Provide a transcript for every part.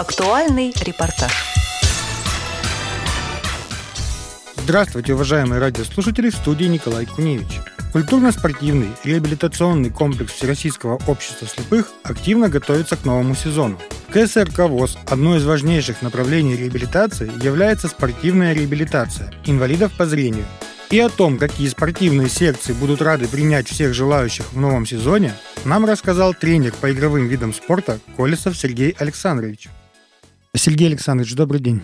Актуальный репортаж. Здравствуйте, уважаемые радиослушатели, в студии Николай Куневич. Культурно-спортивный реабилитационный комплекс Всероссийского общества слепых активно готовится к новому сезону. КСРК ВОЗ – одно из важнейших направлений реабилитации является спортивная реабилитация инвалидов по зрению. И о том, какие спортивные секции будут рады принять всех желающих в новом сезоне, нам рассказал тренер по игровым видам спорта Колесов Сергей Александрович. Сергей Александрович, добрый день.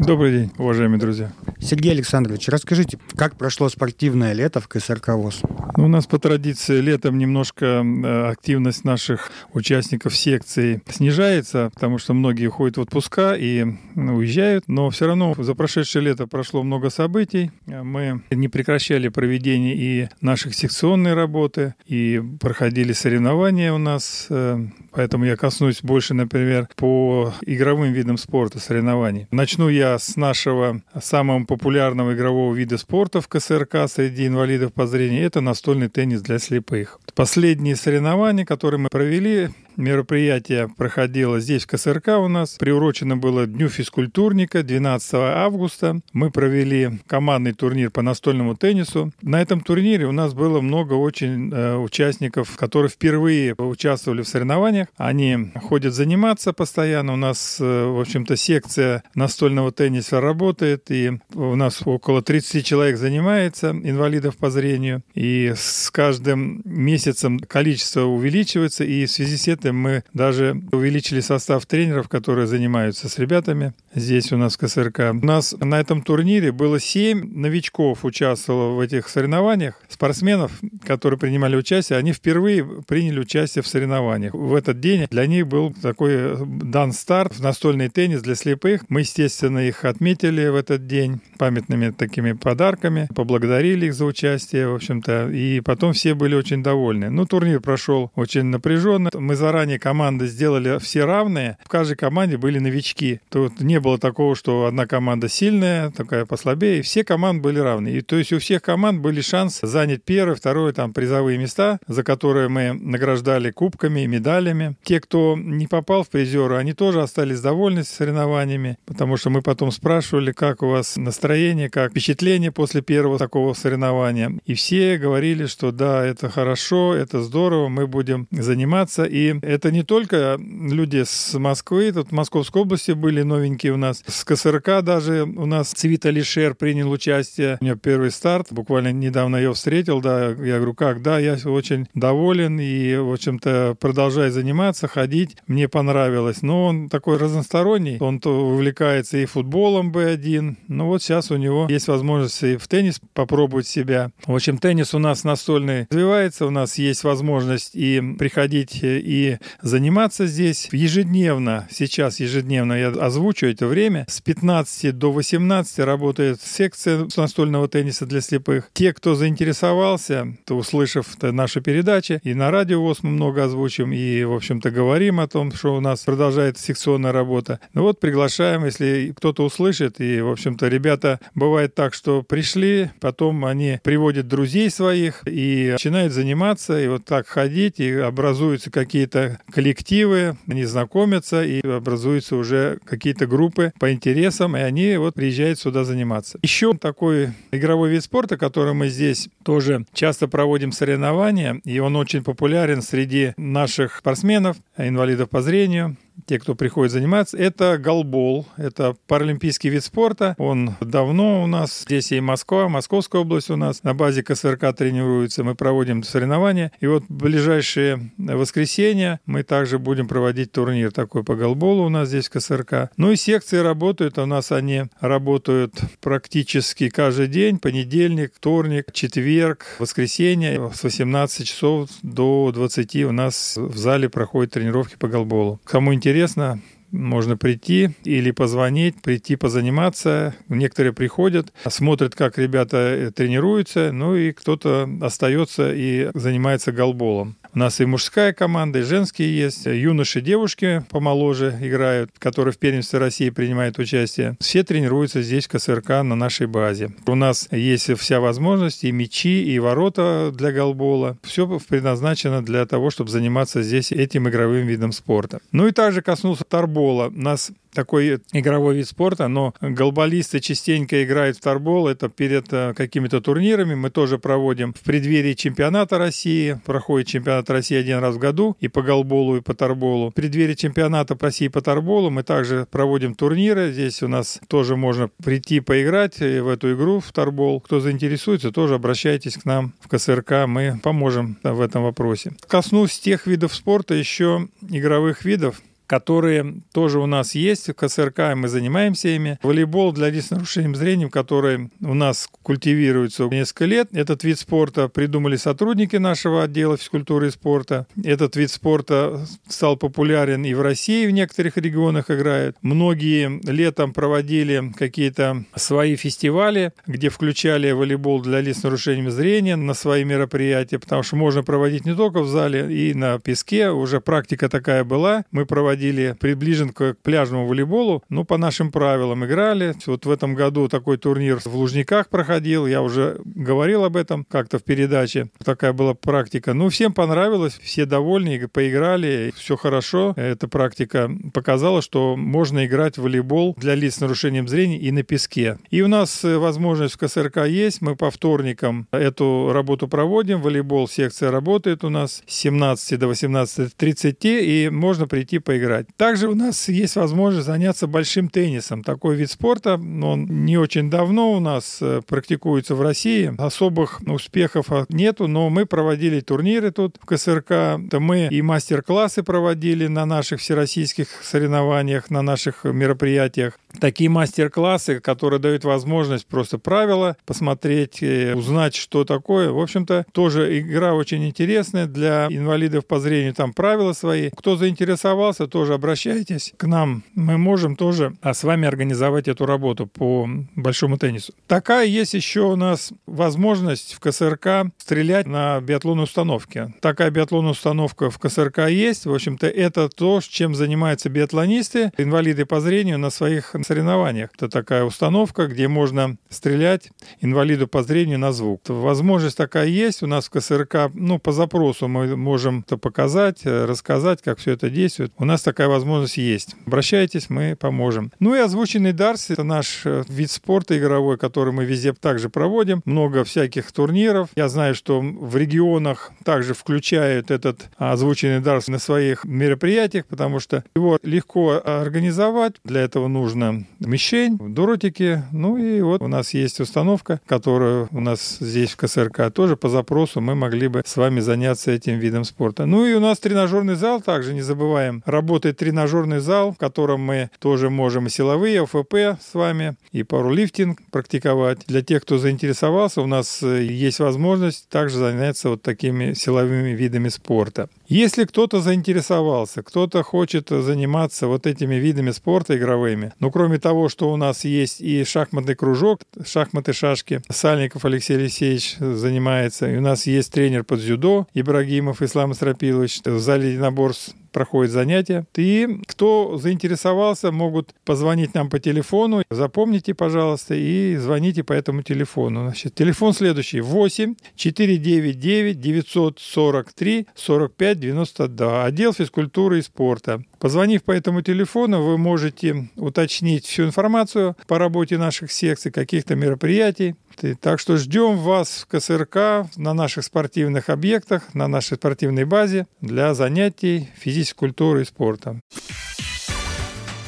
Добрый день, уважаемые друзья. Сергей Александрович, расскажите, как прошло спортивное лето в КСРК ВОЗ? Ну, у нас по традиции летом немножко э, активность наших участников секции снижается, потому что многие уходят в отпуска и ну, уезжают, но все равно за прошедшее лето прошло много событий. Мы не прекращали проведение и наших секционной работы, и проходили соревнования у нас, э, поэтому я коснусь больше, например, по игровым видам спорта соревнований. Начну я с нашего самого популярного игрового вида спорта в КСРК среди инвалидов по зрению. Это настольный теннис для слепых. Последние соревнования, которые мы провели, мероприятие проходило здесь, в КСРК у нас. Приурочено было Дню физкультурника 12 августа. Мы провели командный турнир по настольному теннису. На этом турнире у нас было много очень э, участников, которые впервые участвовали в соревнованиях. Они ходят заниматься постоянно. У нас, э, в общем-то, секция настольного тенниса работает, и у нас около 30 человек занимается, инвалидов по зрению. И с каждым месяцем количество увеличивается, и в связи с этим мы даже увеличили состав тренеров, которые занимаются с ребятами здесь у нас в КСРК. У нас на этом турнире было семь новичков участвовало в этих соревнованиях. Спортсменов, которые принимали участие, они впервые приняли участие в соревнованиях. В этот день для них был такой дан старт в настольный теннис для слепых. Мы, естественно, их отметили в этот день памятными такими подарками, поблагодарили их за участие, в общем-то, и потом все были очень довольны. Ну, турнир прошел очень напряженно. Мы заранее заранее команды сделали все равные. В каждой команде были новички. Тут не было такого, что одна команда сильная, такая послабее. Все команды были равны. И то есть у всех команд были шанс занять первое, второе, там, призовые места, за которые мы награждали кубками и медалями. Те, кто не попал в призеры, они тоже остались довольны соревнованиями, потому что мы потом спрашивали, как у вас настроение, как впечатление после первого такого соревнования. И все говорили, что да, это хорошо, это здорово, мы будем заниматься. И это не только люди с Москвы, тут в Московской области были новенькие у нас, с КСРК даже у нас Цвита Лишер принял участие. У меня первый старт, буквально недавно ее встретил, да, я говорю, как, да, я очень доволен и, в общем-то, продолжаю заниматься, ходить, мне понравилось. Но он такой разносторонний, он то увлекается и футболом B1, ну вот сейчас у него есть возможность и в теннис попробовать себя. В общем, теннис у нас настольный. Развивается, у нас есть возможность и приходить и заниматься здесь ежедневно. Сейчас ежедневно я озвучу это время. С 15 до 18 работает секция настольного тенниса для слепых. Те, кто заинтересовался, то услышав нашу передачу, и на радио ВОЗ мы много озвучим, и, в общем-то, говорим о том, что у нас продолжает секционная работа. Ну вот, приглашаем, если кто-то услышит, и, в общем-то, ребята, бывает так, что пришли, потом они приводят друзей своих и начинают заниматься, и вот так ходить, и образуются какие-то коллективы, они знакомятся и образуются уже какие-то группы по интересам, и они вот приезжают сюда заниматься. Еще такой игровой вид спорта, который мы здесь тоже часто проводим соревнования, и он очень популярен среди наших спортсменов, инвалидов по зрению те, кто приходит заниматься, это голбол. Это паралимпийский вид спорта. Он давно у нас. Здесь и Москва, Московская область у нас. На базе КСРК тренируется. Мы проводим соревнования. И вот в ближайшие воскресенья мы также будем проводить турнир такой по голболу у нас здесь в КСРК. Ну и секции работают. У нас они работают практически каждый день. Понедельник, вторник, четверг, воскресенье. С 18 часов до 20 у нас в зале проходят тренировки по голболу. Кому интересно, интересно, можно прийти или позвонить, прийти позаниматься. Некоторые приходят, смотрят, как ребята э, тренируются, ну и кто-то остается и занимается голболом. У нас и мужская команда, и женские есть. Юноши, девушки помоложе играют, которые в первенстве России принимают участие. Все тренируются здесь, в КСРК, на нашей базе. У нас есть вся возможность, и мячи, и ворота для голбола. Все предназначено для того, чтобы заниматься здесь этим игровым видом спорта. Ну и также коснулся торбол торбола. У нас такой игровой вид спорта, но голболисты частенько играют в торбол. Это перед э, какими-то турнирами. Мы тоже проводим в преддверии чемпионата России. Проходит чемпионат России один раз в году и по голболу, и по торболу. В преддверии чемпионата России по торболу мы также проводим турниры. Здесь у нас тоже можно прийти поиграть в эту игру, в торбол. Кто заинтересуется, тоже обращайтесь к нам в КСРК. Мы поможем в этом вопросе. Коснусь тех видов спорта, еще игровых видов, которые тоже у нас есть в КСРК, и мы занимаемся ими. Волейбол для лиц с нарушением зрения, который у нас культивируется несколько лет. Этот вид спорта придумали сотрудники нашего отдела физкультуры и спорта. Этот вид спорта стал популярен и в России, в некоторых регионах играют. Многие летом проводили какие-то свои фестивали, где включали волейбол для лиц с нарушением зрения на свои мероприятия, потому что можно проводить не только в зале и на песке. Уже практика такая была. Мы проводили проводили приближен к пляжному волейболу, ну, по нашим правилам играли. Вот в этом году такой турнир в Лужниках проходил, я уже говорил об этом как-то в передаче. Такая была практика. Ну, всем понравилось, все довольны, поиграли, все хорошо. Эта практика показала, что можно играть в волейбол для лиц с нарушением зрения и на песке. И у нас э, возможность в КСРК есть, мы по вторникам эту работу проводим, волейбол секция работает у нас с 17 до 18.30, и можно прийти поиграть играть. Также у нас есть возможность заняться большим теннисом. Такой вид спорта, он не очень давно у нас э, практикуется в России. Особых успехов нету, но мы проводили турниры тут в КСРК. Мы и мастер-классы проводили на наших всероссийских соревнованиях, на наших мероприятиях. Такие мастер-классы, которые дают возможность просто правила посмотреть, э, узнать, что такое. В общем-то, тоже игра очень интересная для инвалидов по зрению. Там правила свои. Кто заинтересовался, тоже обращайтесь к нам. Мы можем тоже а с вами организовать эту работу по большому теннису. Такая есть еще у нас возможность в КСРК стрелять на биатлонной установке. Такая биатлонная установка в КСРК есть. В общем-то, это то, чем занимаются биатлонисты, инвалиды по зрению на своих соревнованиях. Это такая установка, где можно стрелять инвалиду по зрению на звук. Возможность такая есть. У нас в КСРК, ну, по запросу мы можем это показать, э, рассказать, как все это действует. У нас такая возможность есть. Обращайтесь, мы поможем. Ну и озвученный Дарс — это наш э, вид спорта игровой, который мы везде также проводим. Много всяких турниров. Я знаю, что в регионах также включают этот озвученный Дарс на своих мероприятиях, потому что его легко организовать. Для этого нужно мишень, дротики. Ну и вот у нас есть установка, которую у нас здесь в КСРК тоже по запросу мы могли бы с вами заняться этим видом спорта. Ну и у нас тренажерный зал также, не забываем, работает работает тренажерный зал, в котором мы тоже можем силовые, ОФП с вами, и пару-лифтинг практиковать. Для тех, кто заинтересовался, у нас э, есть возможность также заняться вот такими силовыми видами спорта. Если кто-то заинтересовался, кто-то хочет заниматься вот этими видами спорта игровыми, ну, кроме того, что у нас есть и шахматный кружок, шахматы-шашки, Сальников Алексей Алексеевич занимается, и у нас есть тренер под дзюдо Ибрагимов Ислам Исрапилович, в зале единоборств проходит занятия. И кто заинтересовался, могут позвонить нам по телефону. Запомните, пожалуйста, и звоните по этому телефону. Значит, телефон следующий. 8 499 943 45 92. Отдел физкультуры и спорта. Позвонив по этому телефону, вы можете уточнить всю информацию по работе наших секций, каких-то мероприятий. Так что ждем вас в КСРК на наших спортивных объектах, на нашей спортивной базе для занятий физической культуры и спорта.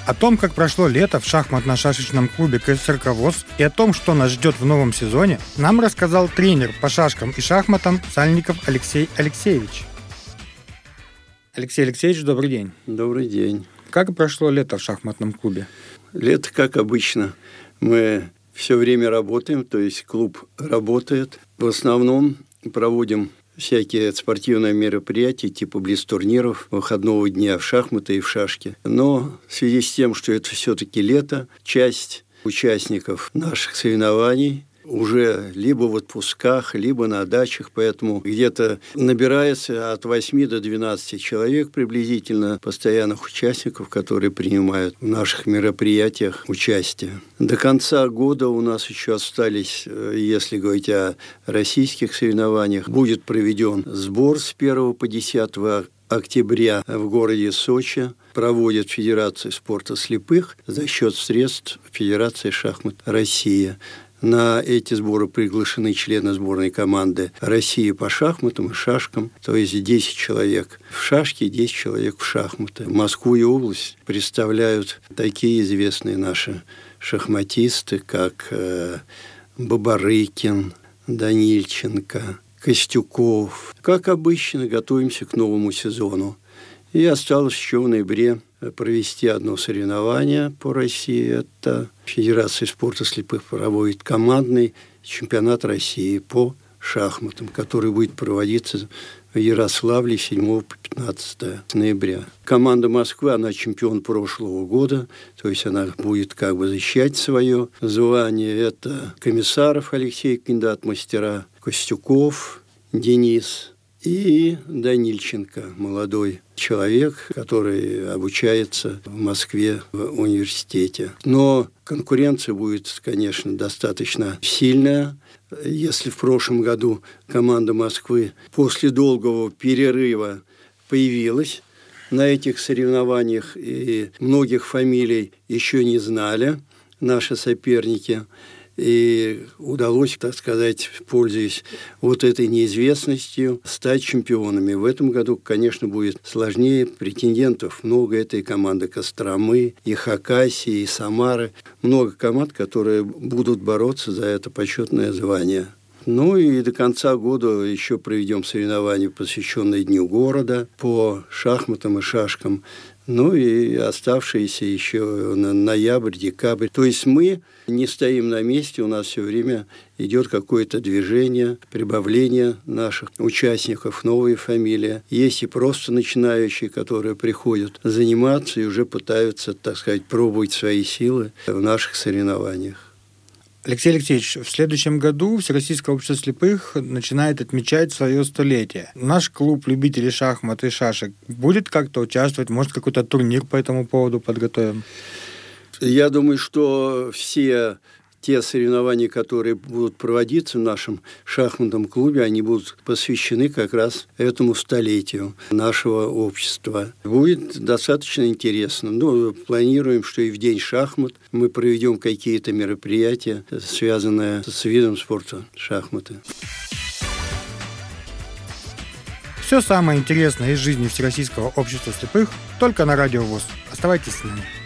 О том, как прошло лето в шахматно-шашечном клубе КСРК ВОЗ и о том, что нас ждет в новом сезоне, нам рассказал тренер по шашкам и шахматам Сальников Алексей Алексеевич. Алексей Алексеевич, добрый день. Добрый день. Как прошло лето в шахматном клубе? Лето, как обычно. Мы все время работаем, то есть клуб работает. В основном проводим всякие спортивные мероприятия типа близ-турниров, выходного дня в шахматы и в шашки. Но в связи с тем, что это все-таки лето, часть участников наших соревнований уже либо в отпусках, либо на дачах, поэтому где-то набирается от 8 до 12 человек приблизительно постоянных участников, которые принимают в наших мероприятиях участие. До конца года у нас еще остались, э, если говорить о российских соревнованиях, будет проведен сбор с 1 по 10 октября в городе Сочи проводит Федерация спорта слепых за счет средств Федерации шахмат России. На эти сборы приглашены члены сборной команды России по шахматам и шашкам, то есть 10 человек в шашки, 10 человек в шахматы. Москву и область представляют такие известные наши шахматисты, как э, Бабарыкин, Данильченко, Костюков. Как обычно, готовимся к новому сезону. И осталось еще в ноябре провести одно соревнование по России. Это Федерация спорта слепых проводит командный чемпионат России по шахматам, который будет проводиться в Ярославле 7 по 15 ноября. Команда Москвы, она чемпион прошлого года, то есть она будет как бы защищать свое звание. Это Комиссаров Алексей, кандидат мастера, Костюков Денис и Данильченко, молодой человек, который обучается в Москве в университете. Но конкуренция будет, конечно, достаточно сильная. Если в прошлом году команда Москвы после долгого перерыва появилась на этих соревнованиях, и многих фамилий еще не знали наши соперники – и удалось, так сказать, пользуясь вот этой неизвестностью, стать чемпионами. В этом году, конечно, будет сложнее. Претендентов много. этой команды Костромы, и Хакасии, и Самары. Много команд, которые будут бороться за это почетное звание. Ну и до конца года еще проведем соревнования, посвященные Дню города по шахматам и шашкам. Ну и оставшиеся еще ноябрь, декабрь. То есть мы не стоим на месте, у нас все время идет какое-то движение, прибавление наших участников, новые фамилии. Есть и просто начинающие, которые приходят заниматься и уже пытаются, так сказать, пробовать свои силы в наших соревнованиях. Алексей Алексеевич, в следующем году Всероссийское общество слепых начинает отмечать свое столетие. Наш клуб любителей шахмат и шашек будет как-то участвовать? Может, какой-то турнир по этому поводу подготовим? Я думаю, что все те соревнования, которые будут проводиться в нашем шахматном клубе, они будут посвящены как раз этому столетию нашего общества. Будет достаточно интересно. Ну, планируем, что и в день шахмат мы проведем какие-то мероприятия, связанные с видом спорта шахматы. Все самое интересное из жизни Всероссийского общества слепых только на Радио ВОЗ. Оставайтесь с нами.